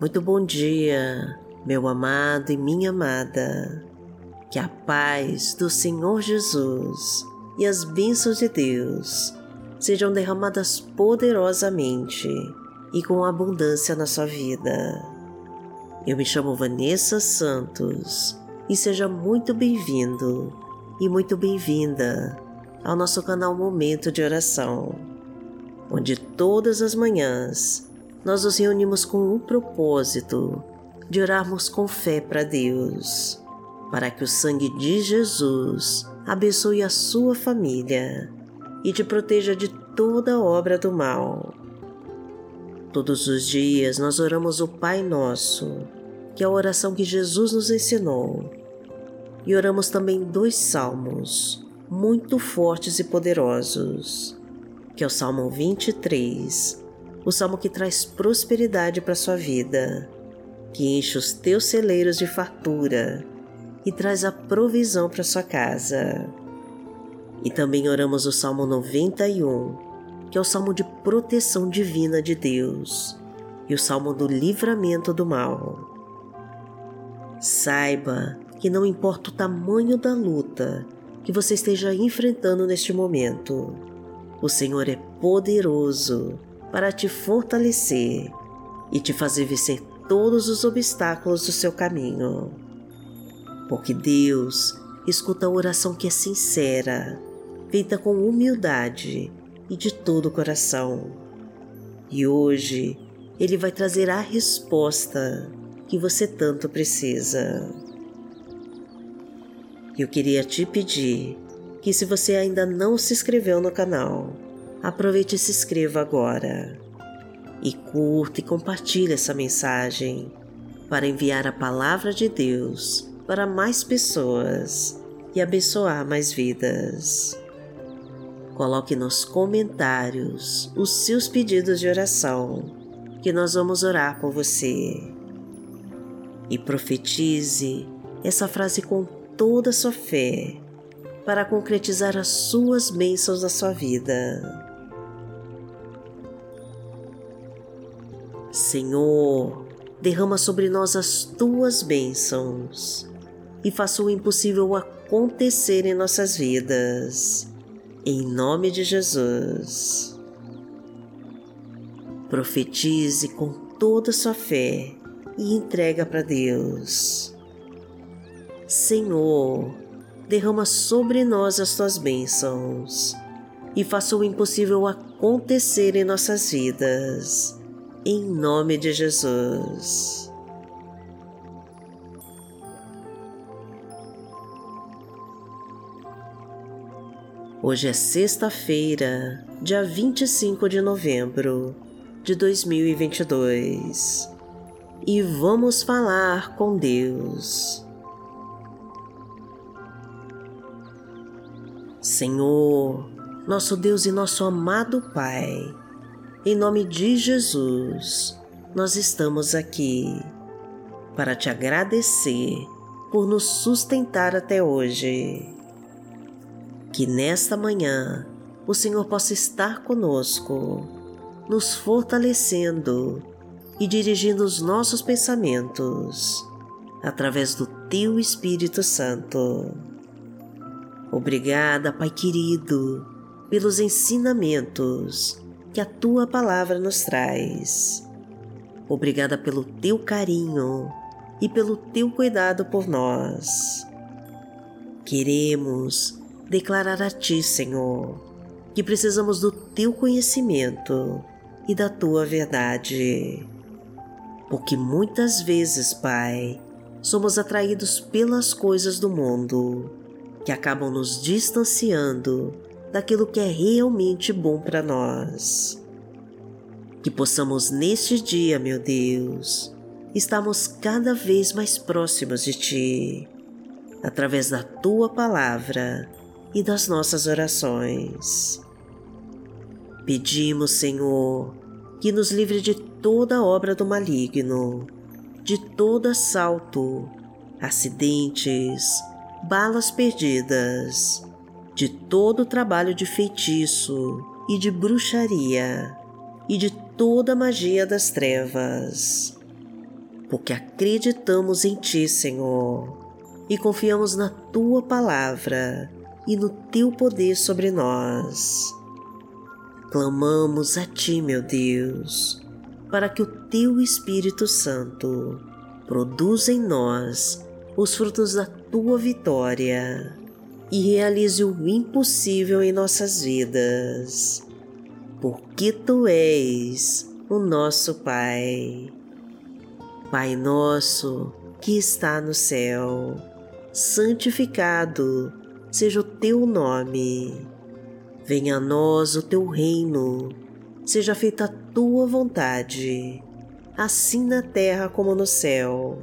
Muito bom dia, meu amado e minha amada. Que a paz do Senhor Jesus e as bênçãos de Deus sejam derramadas poderosamente e com abundância na sua vida. Eu me chamo Vanessa Santos e seja muito bem-vindo e muito bem-vinda ao nosso canal Momento de Oração, onde todas as manhãs nós nos reunimos com o propósito de orarmos com fé para Deus, para que o sangue de Jesus abençoe a sua família e te proteja de toda obra do mal. Todos os dias nós oramos o Pai Nosso, que é a oração que Jesus nos ensinou, e oramos também dois salmos muito fortes e poderosos, que é o Salmo 23 o salmo que traz prosperidade para sua vida, que enche os teus celeiros de fartura e traz a provisão para sua casa. E também oramos o Salmo 91, que é o salmo de proteção divina de Deus e o salmo do livramento do mal. Saiba que não importa o tamanho da luta que você esteja enfrentando neste momento, o Senhor é poderoso para te fortalecer e te fazer vencer todos os obstáculos do seu caminho. Porque Deus escuta a oração que é sincera, feita com humildade e de todo o coração. E hoje Ele vai trazer a resposta que você tanto precisa. Eu queria te pedir que, se você ainda não se inscreveu no canal, aproveite e se inscreva agora. E curta e compartilhe essa mensagem para enviar a palavra de Deus para mais pessoas e abençoar mais vidas. Coloque nos comentários os seus pedidos de oração, que nós vamos orar por você. E profetize essa frase com toda a sua fé para concretizar as suas bênçãos na sua vida. Senhor, derrama sobre nós as tuas bênçãos e faça o impossível acontecer em nossas vidas. Em nome de Jesus. Profetize com toda a sua fé e entrega para Deus. Senhor, derrama sobre nós as tuas bênçãos e faça o impossível acontecer em nossas vidas em nome de Jesus. Hoje é sexta-feira, dia 25 de novembro de 2022 e vamos falar com Deus. Senhor, nosso Deus e nosso amado Pai, em nome de Jesus, nós estamos aqui para te agradecer por nos sustentar até hoje. Que nesta manhã o Senhor possa estar conosco, nos fortalecendo e dirigindo os nossos pensamentos através do Teu Espírito Santo. Obrigada, Pai querido, pelos ensinamentos que a tua palavra nos traz. Obrigada pelo teu carinho e pelo teu cuidado por nós. Queremos declarar a ti, Senhor, que precisamos do teu conhecimento e da tua verdade. Porque muitas vezes, Pai, somos atraídos pelas coisas do mundo que acabam nos distanciando daquilo que é realmente bom para nós. Que possamos neste dia, meu Deus, estarmos cada vez mais próximos de Ti, através da Tua palavra e das nossas orações. Pedimos, Senhor, que nos livre de toda obra do maligno, de todo assalto, acidentes, balas perdidas de todo o trabalho de feitiço e de bruxaria e de toda a magia das trevas. porque acreditamos em Ti, Senhor, e confiamos na Tua palavra e no Teu poder sobre nós. Clamamos a Ti, meu Deus, para que o Teu Espírito Santo produza em nós os frutos da Tua vitória e realize o impossível em nossas vidas, porque Tu és o nosso Pai. Pai nosso que está no céu, santificado seja o teu nome. Venha a nós o teu reino, seja feita a tua vontade, assim na terra como no céu.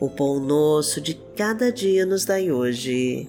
O pão nosso de cada dia nos dai hoje.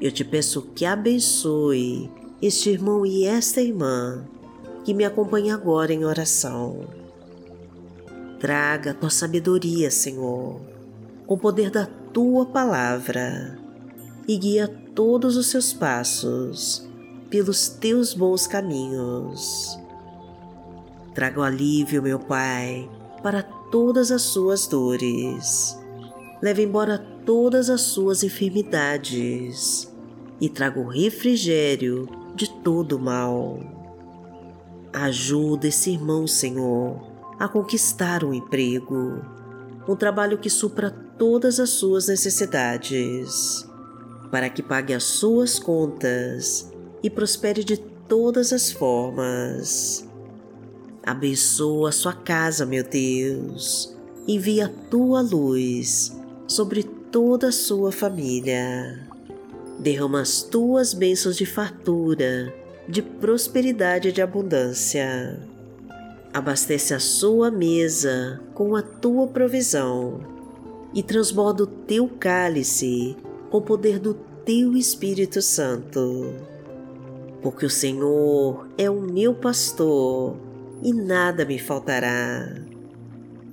eu te peço que abençoe este irmão e esta irmã que me acompanha agora em oração Traga tua sabedoria, Senhor, com o poder da tua palavra e guia todos os seus passos pelos teus bons caminhos. Traga o alívio, meu Pai, para todas as suas dores. Leve embora todas as suas enfermidades e traga o refrigério de todo o mal. Ajuda esse irmão, Senhor, a conquistar um emprego, um trabalho que supra todas as suas necessidades, para que pague as suas contas e prospere de todas as formas. Abençoa a sua casa, meu Deus, envia a tua luz sobre toda a sua família. Derrama as tuas bênçãos de fartura, de prosperidade e de abundância abastece a sua mesa com a tua provisão e transborda o teu cálice com o poder do teu Espírito Santo. Porque o Senhor é o meu pastor e nada me faltará.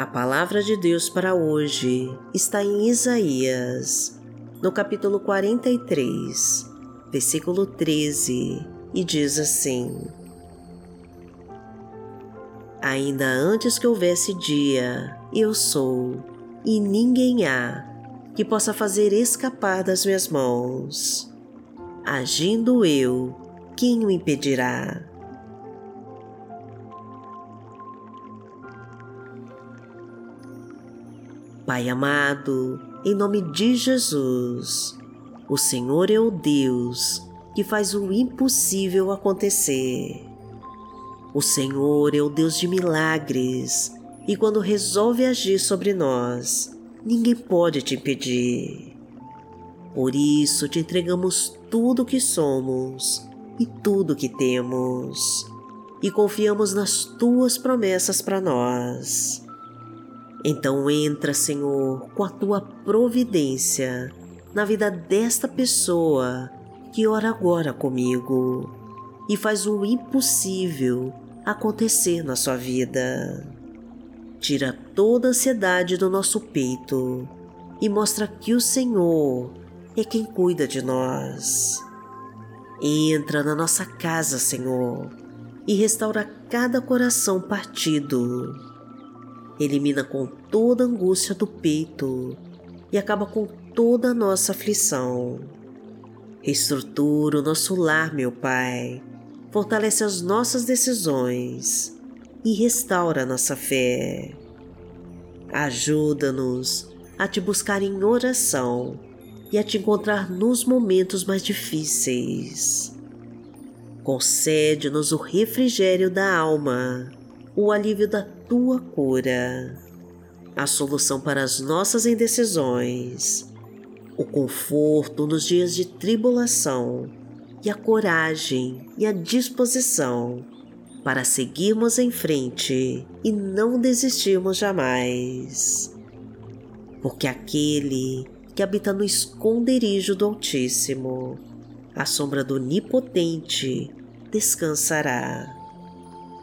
A palavra de Deus para hoje está em Isaías no capítulo 43, versículo 13, e diz assim: Ainda antes que houvesse dia, eu sou, e ninguém há que possa fazer escapar das minhas mãos. Agindo eu, quem o impedirá? Pai amado, em nome de Jesus. O Senhor é o Deus que faz o impossível acontecer. O Senhor é o Deus de milagres e quando resolve agir sobre nós, ninguém pode te impedir. Por isso te entregamos tudo o que somos e tudo o que temos e confiamos nas tuas promessas para nós. Então entra, Senhor, com a tua providência na vida desta pessoa que ora agora comigo e faz o impossível acontecer na sua vida. Tira toda a ansiedade do nosso peito e mostra que o Senhor é quem cuida de nós. Entra na nossa casa, Senhor, e restaura cada coração partido. Elimina com toda a angústia do peito e acaba com toda a nossa aflição. Reestrutura o nosso lar, meu Pai, fortalece as nossas decisões e restaura nossa fé. Ajuda-nos a te buscar em oração e a te encontrar nos momentos mais difíceis. Concede-nos o refrigério da alma, o alívio da tua cura, a solução para as nossas indecisões, o conforto nos dias de tribulação e a coragem e a disposição para seguirmos em frente e não desistirmos jamais. Porque aquele que habita no esconderijo do Altíssimo, à sombra do Onipotente, descansará.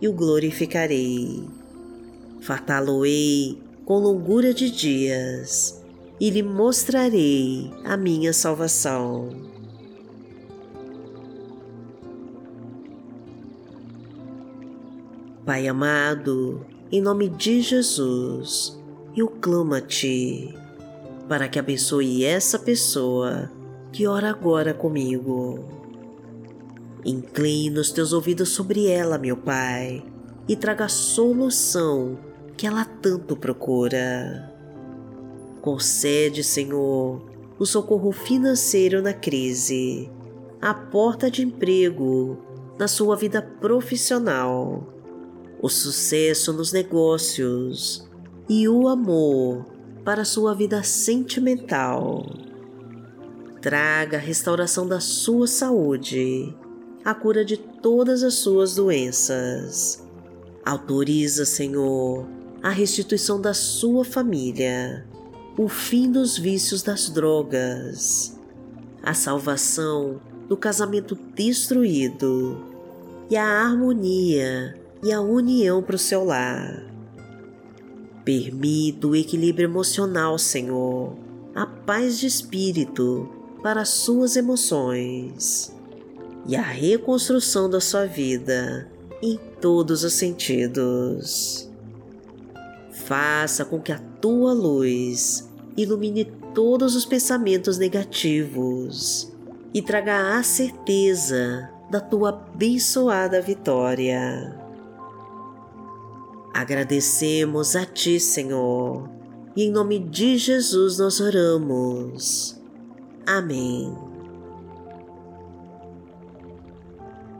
e o glorificarei. Fartá-lo-ei com longura de dias e lhe mostrarei a minha salvação. Pai amado, em nome de Jesus, eu clamo a Ti para que abençoe essa pessoa que ora agora comigo. Incline os teus ouvidos sobre ela, meu Pai, e traga a solução que ela tanto procura. Concede, Senhor, o socorro financeiro na crise, a porta de emprego na sua vida profissional o sucesso nos negócios e o amor para sua vida sentimental. Traga a restauração da sua saúde, a cura de todas as suas doenças. Autoriza, Senhor, a restituição da sua família, o fim dos vícios das drogas, a salvação do casamento destruído e a harmonia e a união para o seu lar. Permita o equilíbrio emocional, Senhor, a paz de espírito para as suas emoções e a reconstrução da sua vida em todos os sentidos. Faça com que a tua luz ilumine todos os pensamentos negativos e traga a certeza da tua abençoada vitória Agradecemos a Ti, Senhor, e em nome de Jesus nós oramos. Amém.